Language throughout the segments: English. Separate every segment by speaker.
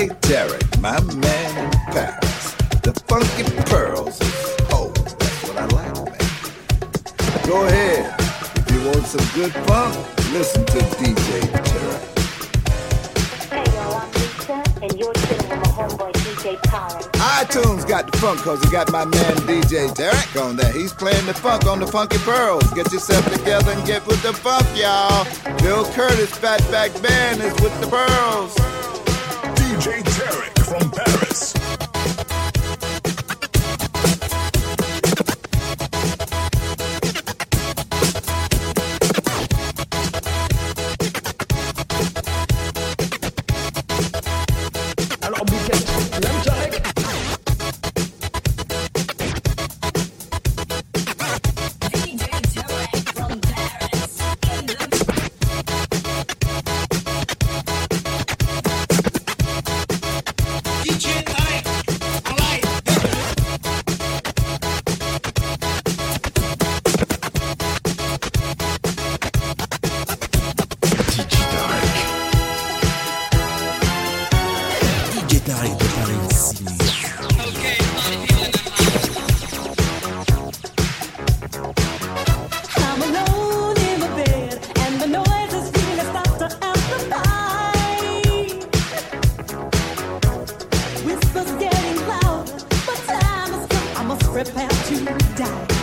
Speaker 1: Hey Tarek, my man in Paris. The funky pearls Oh. That's what I like, man. Go ahead. If you want some good funk, listen to DJ Tarek.
Speaker 2: Hey y'all, I'm Lisa, and you're chilling with my homeboy DJ Collins.
Speaker 1: iTunes got the funk cause it got my man DJ Tarek on there. He's playing the funk on the Funky Pearls. Get yourself together and get with the funk, y'all. Bill Curtis, Fatback Band, is with the Pearls.
Speaker 3: prepare to die.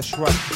Speaker 4: That's right.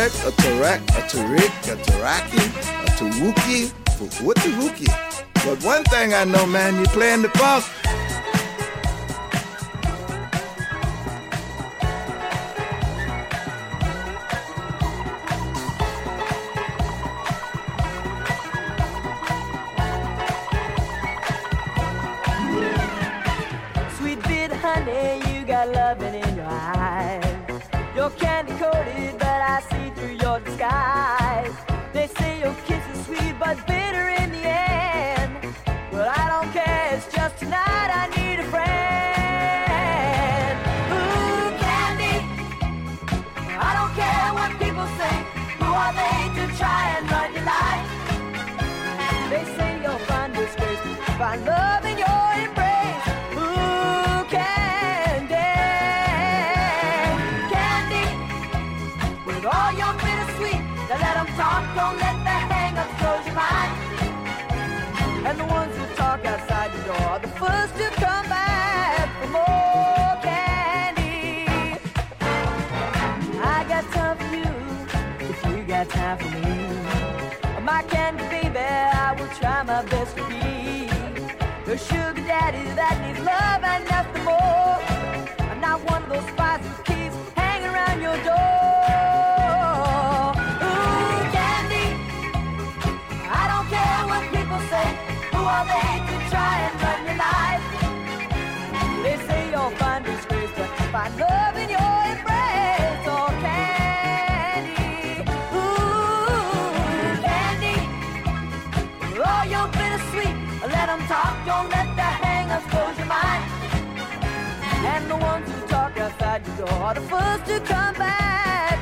Speaker 5: A
Speaker 1: Tarak, a Tarik, a Taraki, a Taruki, what Taruki? But one thing I know, man, you're playing the funk.
Speaker 6: for the first to come back.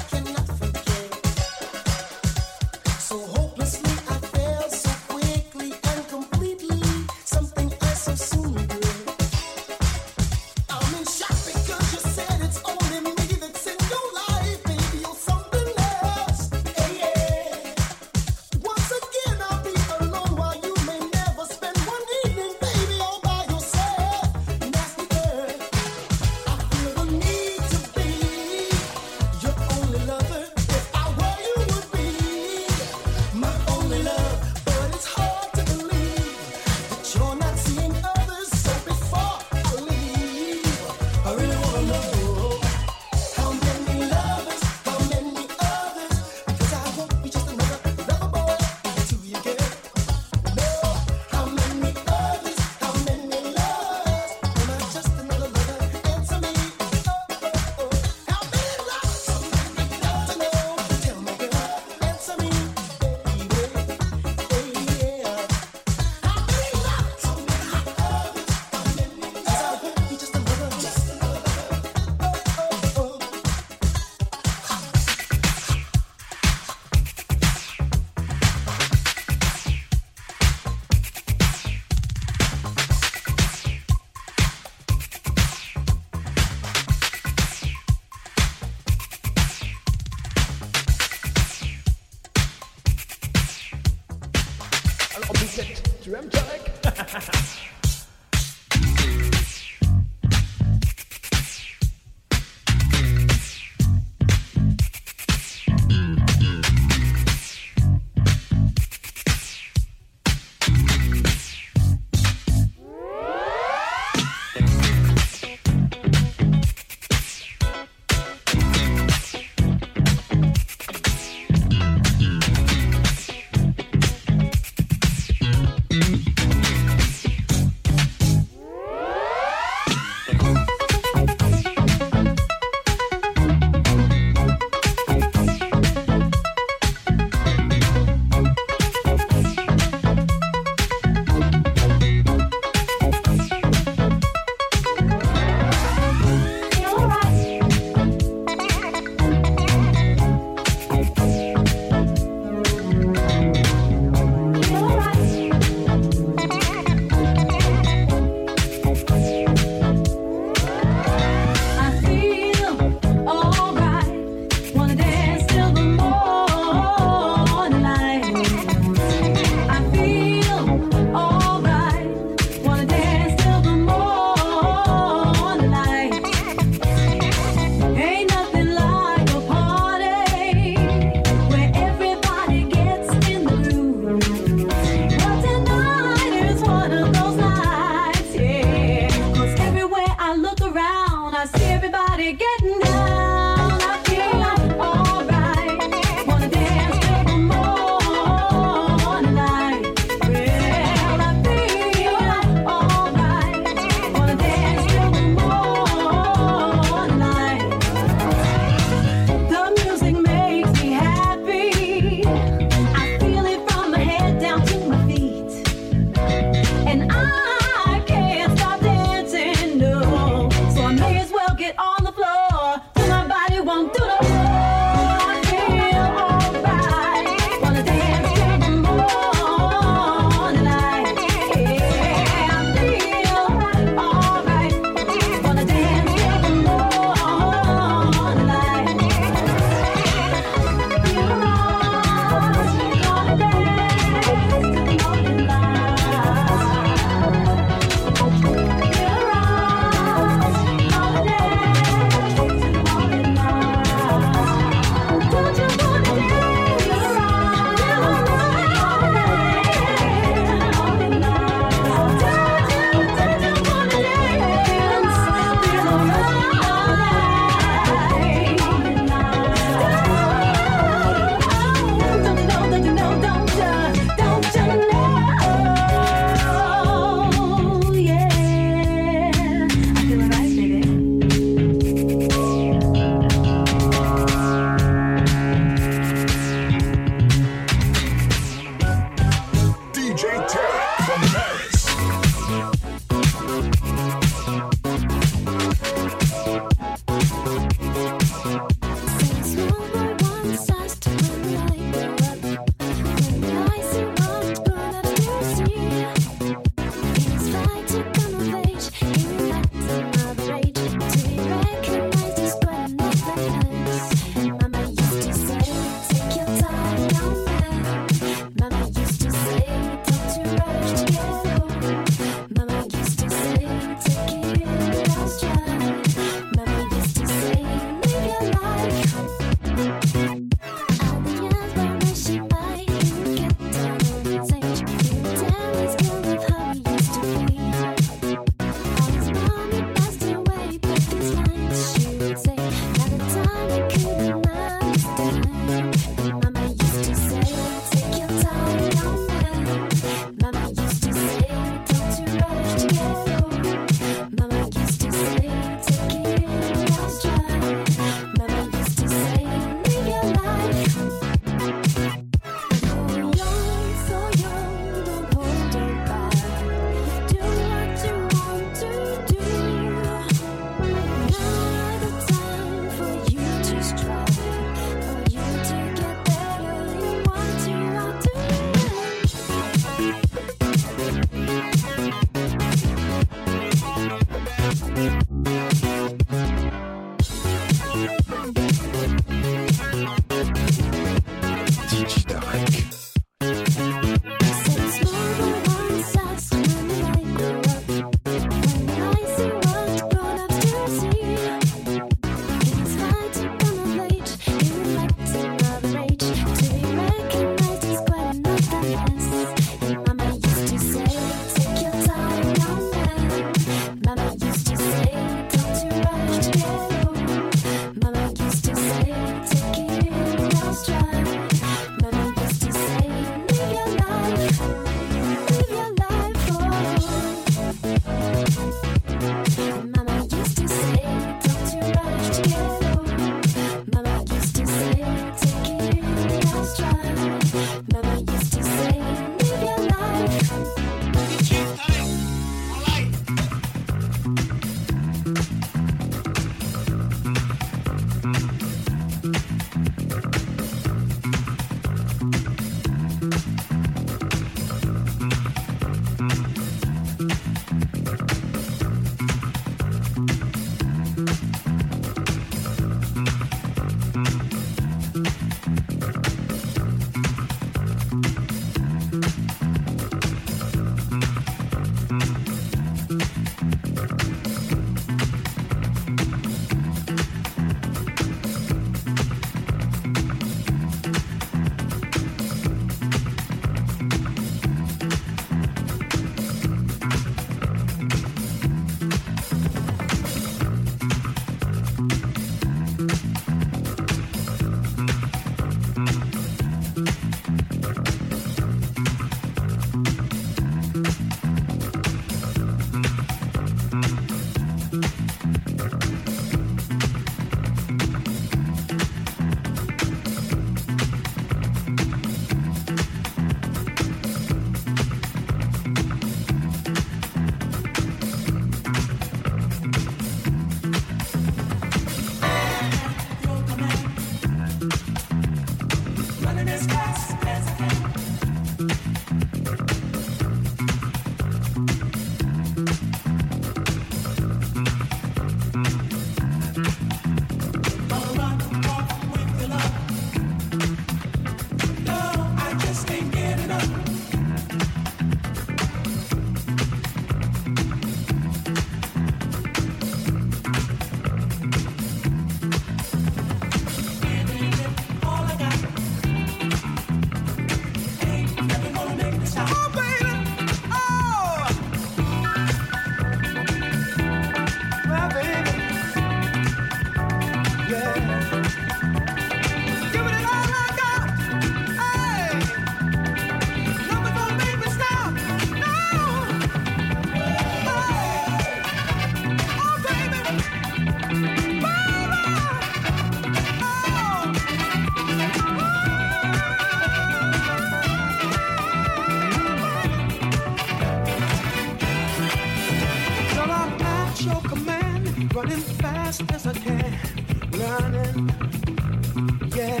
Speaker 5: Yeah.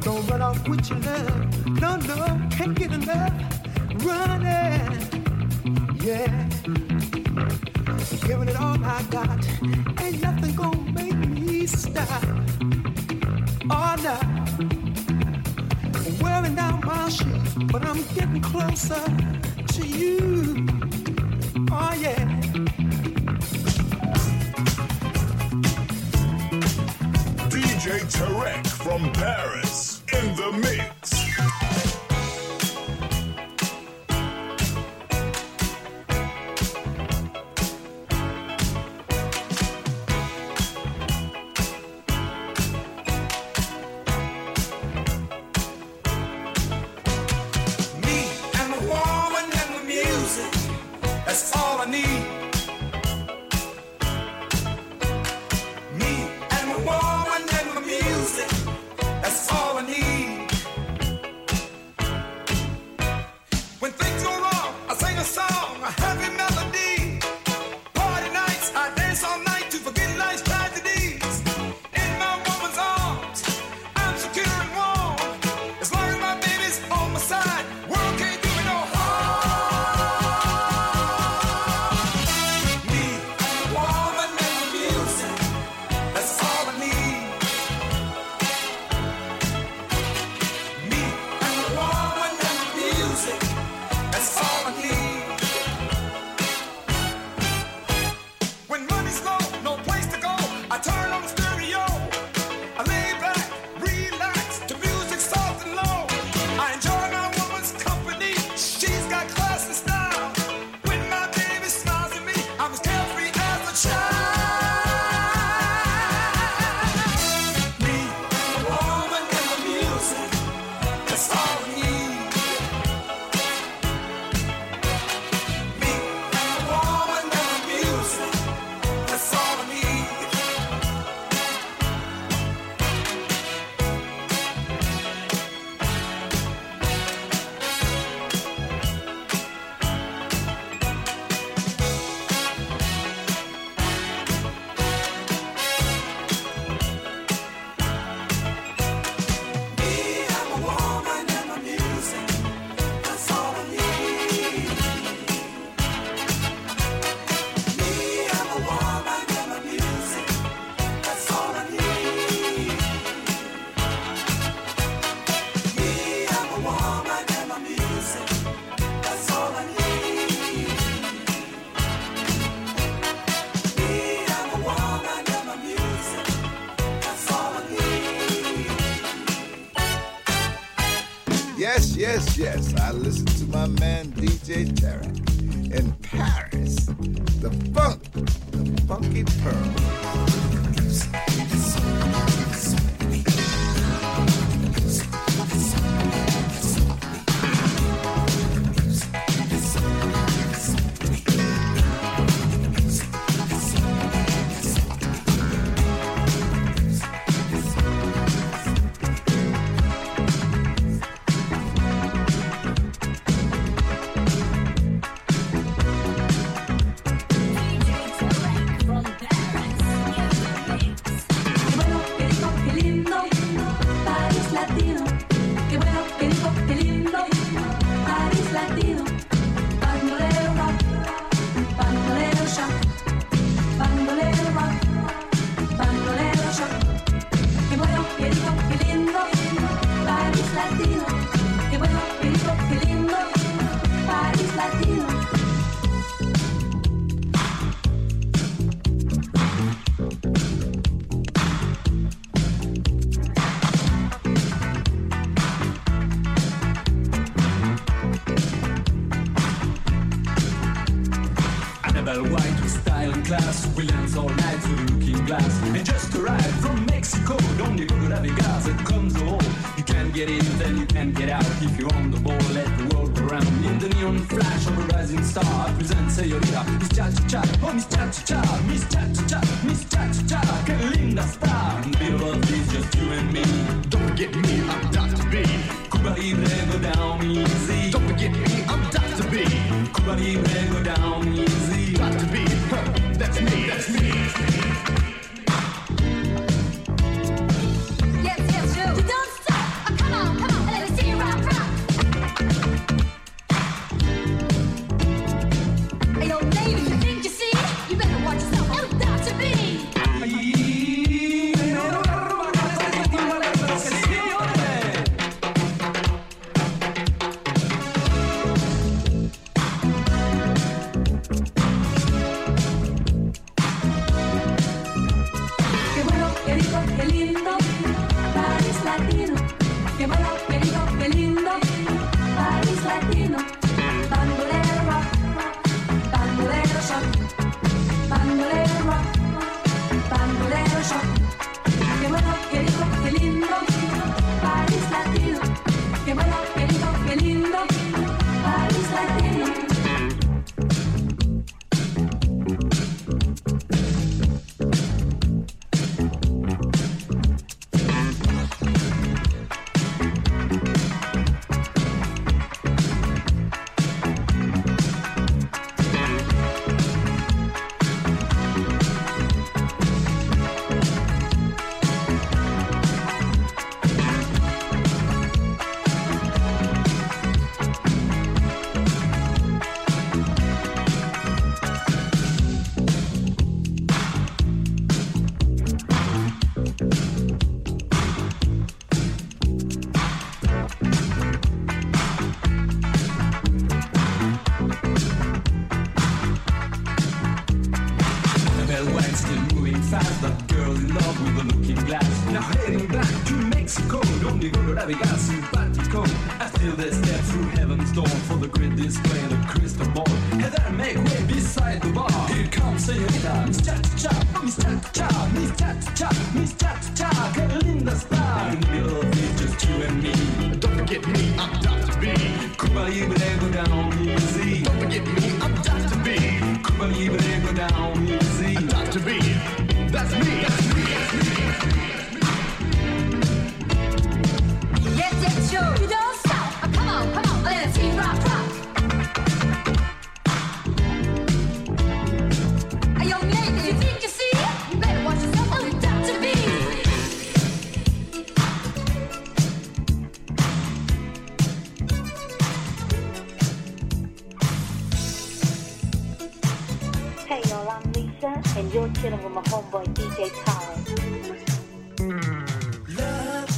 Speaker 5: Don't run off with your love, no, no, can't get enough, running, yeah. Giving it all I got, ain't nothing gonna make me stop. Oh no, wearing down my shoes, but I'm getting closer to you. Oh yeah.
Speaker 7: Tarek from Paris
Speaker 2: chilling with my homeboy DJ Khaled. Mm.
Speaker 5: Love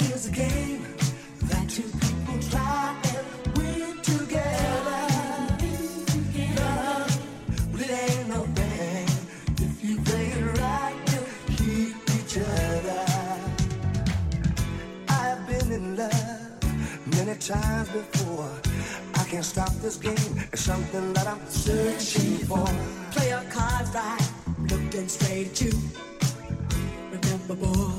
Speaker 5: is a game that two people try and win together. Love, well, it ain't no thing if you play it right, you keep each other. I've been in love many times before. I can't stop this game. It's something that I'm searching for
Speaker 8: straight at you. Remember, boy,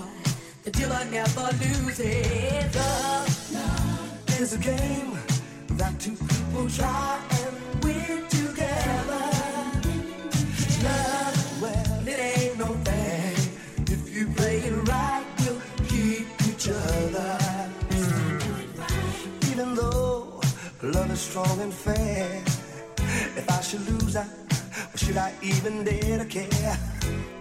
Speaker 8: the dealer never loses. Love,
Speaker 5: is a game that two people try and win together. Love, well, it ain't no thing. If you play it right, we'll keep each other. Even though love is strong and fair, if I should lose, I should I even dare to care?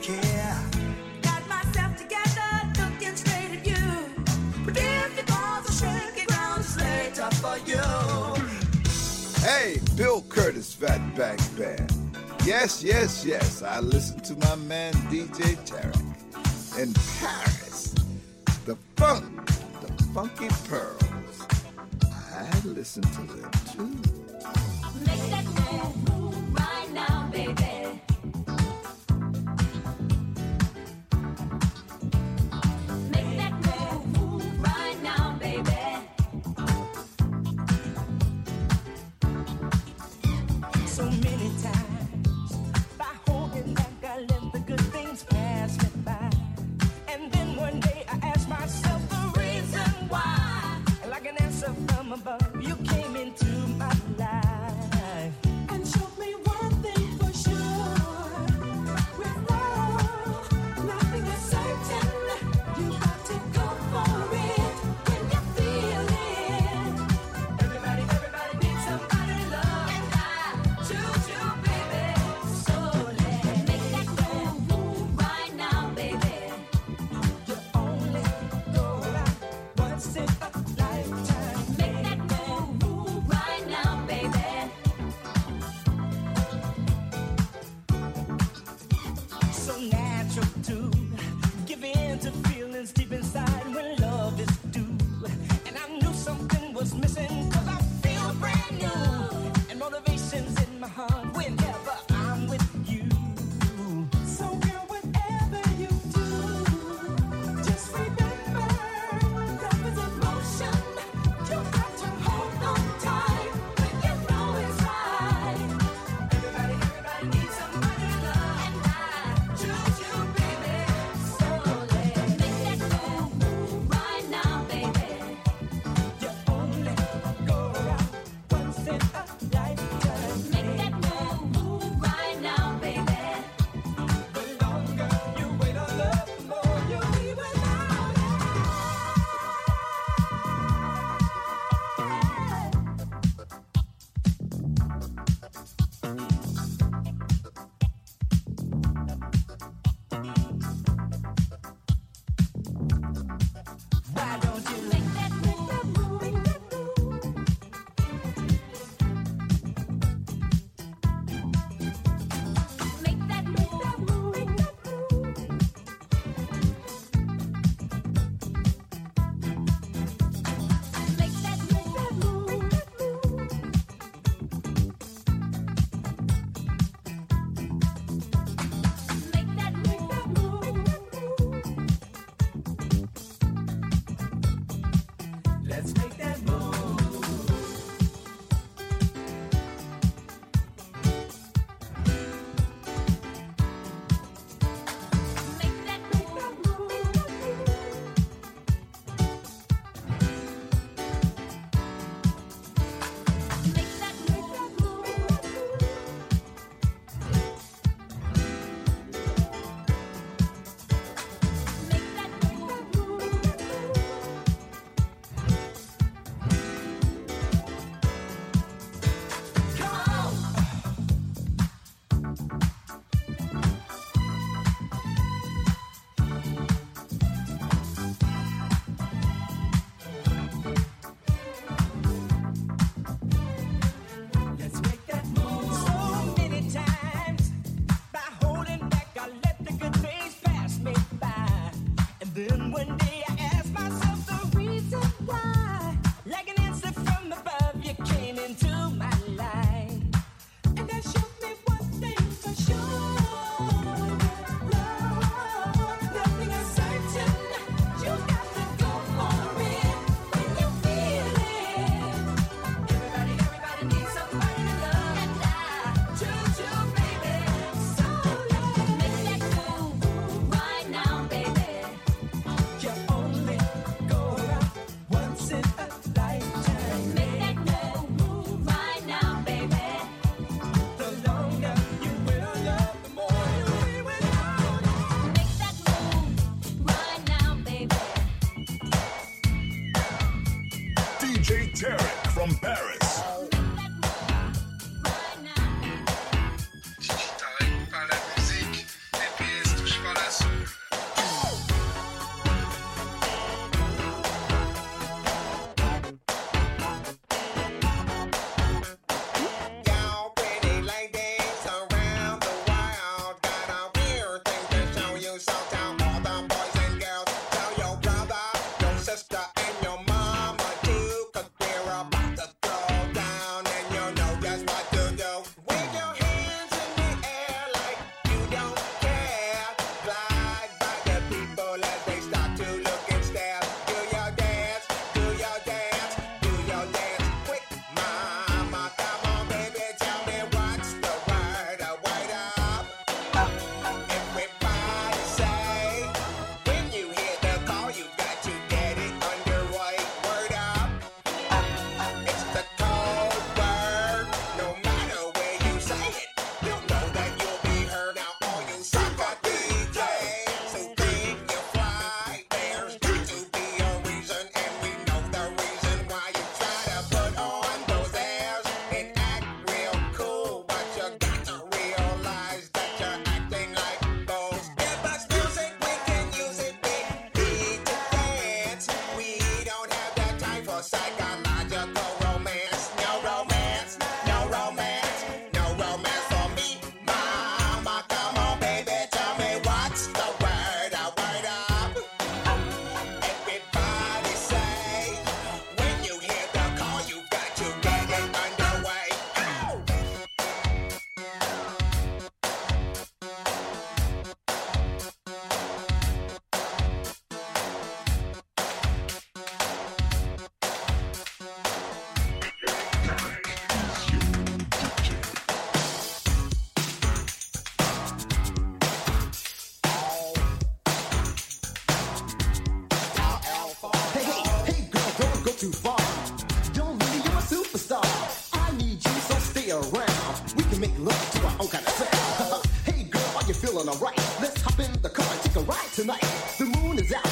Speaker 5: care.
Speaker 8: Got myself together, looking straight at you. But if ground, laid up for you.
Speaker 6: Hey, Bill Curtis, Fatback Band. Yes, yes, yes, I listen to my man DJ Tarek in Paris.
Speaker 9: so natural to
Speaker 10: superstar. I need you, so stay around. We can make love to our own kind of sound. hey girl, are you feeling alright? Let's hop in the car and take a ride tonight. The moon is out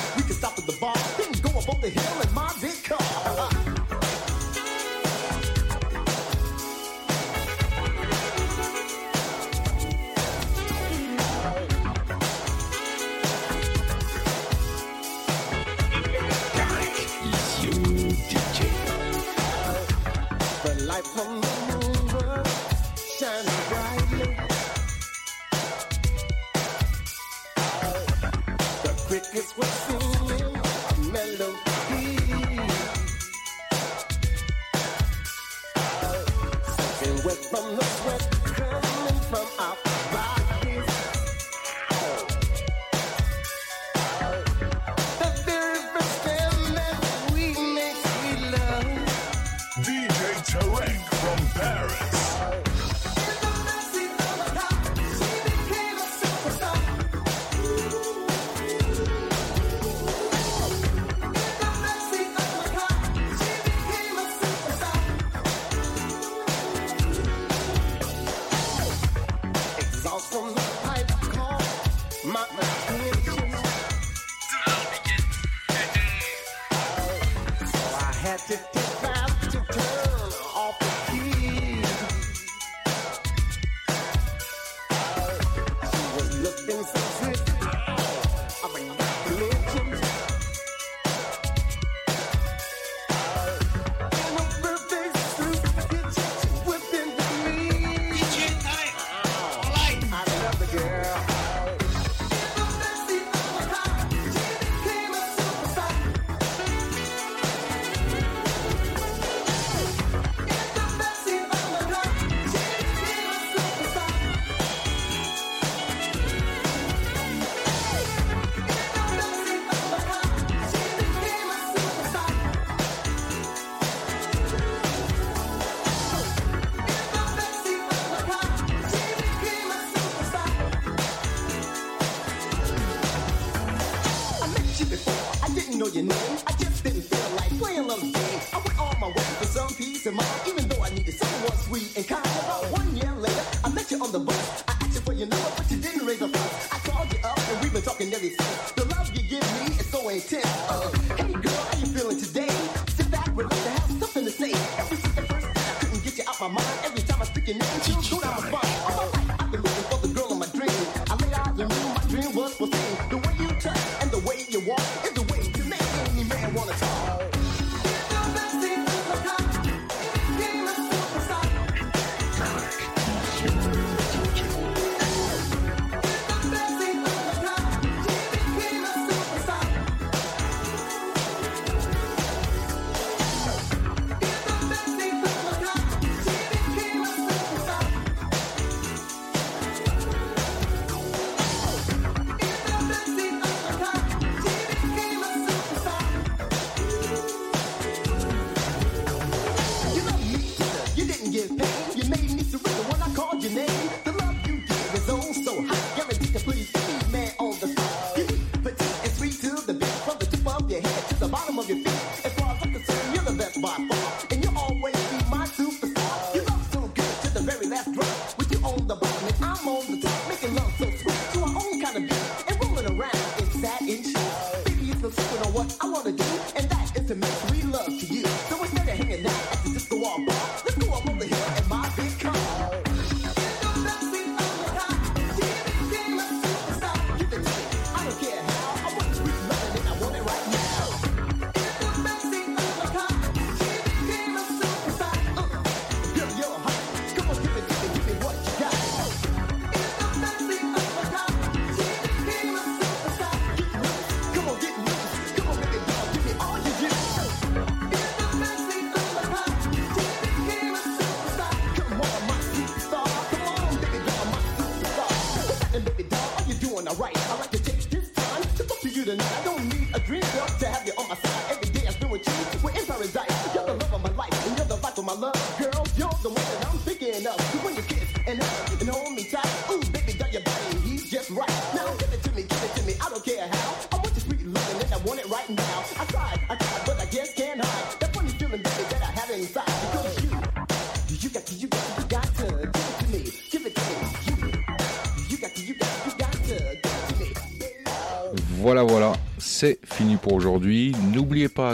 Speaker 10: the sweat.